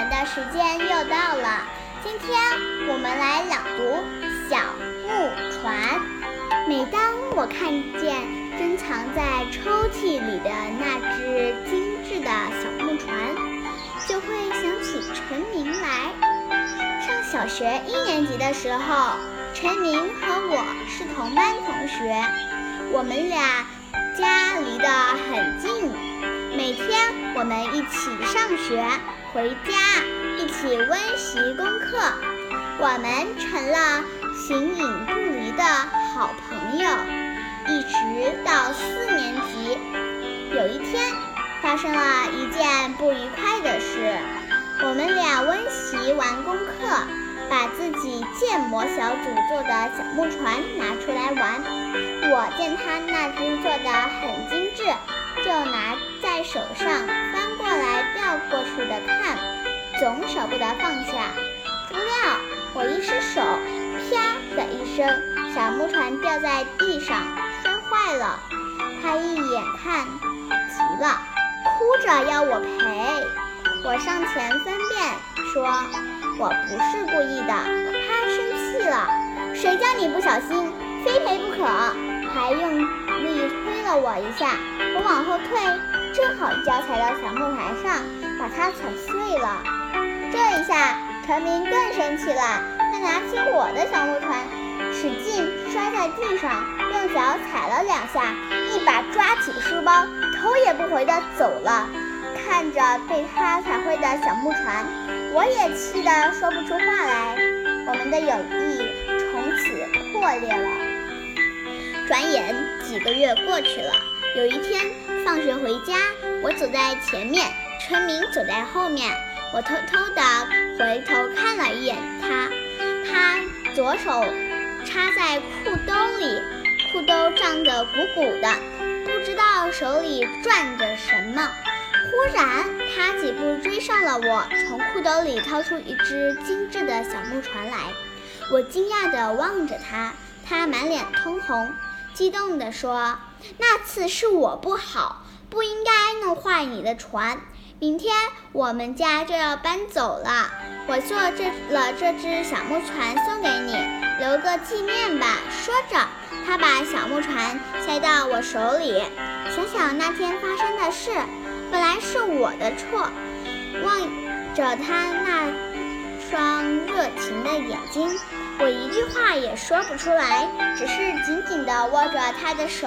文的时间又到了。今天我们来朗读《小木船》。每当我看见珍藏在抽屉里的那只精致的小木船，就会想起陈明来。上小学一年级的时候，陈明和我是同班同学，我们俩家离得很近，每天我们一起上学，回家一起温习功课，我们成了形影不离的好朋友，一直到四年级。有一天，发生了一件不愉快的事，我们俩温习完功课。把自己建模小组做的小木船拿出来玩，我见他那只做的很精致，就拿的看，总舍不得放下。不料我一失手，啪的一声，小木船掉在地上摔坏了。他一眼看急了，哭着要我赔。我上前分辨说。我不是故意的，他生气了，谁叫你不小心，非赔不可，还用力推了我一下，我往后，好一脚踩到小木台上，把它踩碎了。这一下，陈明更生气了，他拿起我的小木船，使劲摔在地上，用脚踩了两下，一把抓起书包，头也不回地走了。看着被他踩坏的小木船，我也气得说不出话来。我们的友谊从此破裂了。转眼几个月过去了，有一天放学回家，我走在前面，春明走在后面。我偷偷地回头看了一眼他，他左手插在裤兜里，裤兜胀得鼓鼓的，不知道手里转着什么。忽然，他几步追上了我，从裤兜里掏出一只精致的小木船来。我惊讶地望着他，他满脸通红，激动地说：“那次是我不好，不应该弄坏你的船。明天我们家就要搬走了，我做这了这只小木船送给你，留个纪念吧。”说着，他把小木船塞到我手里。想想那天发生的事。本来是我的错，望着他那双热情的眼睛，我一句也说不出来，只是紧紧地握着他的手。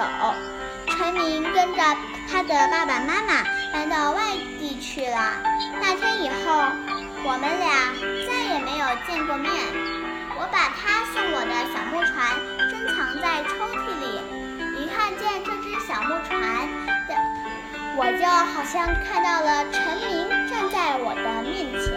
陈明跟着他的爸爸妈妈搬到外地去了。那天以后，我们俩再也没有见过面。我把他送我的小木船珍藏在抽屉里，一看见这只小木船。我就好像看到了陈明站在我的面前。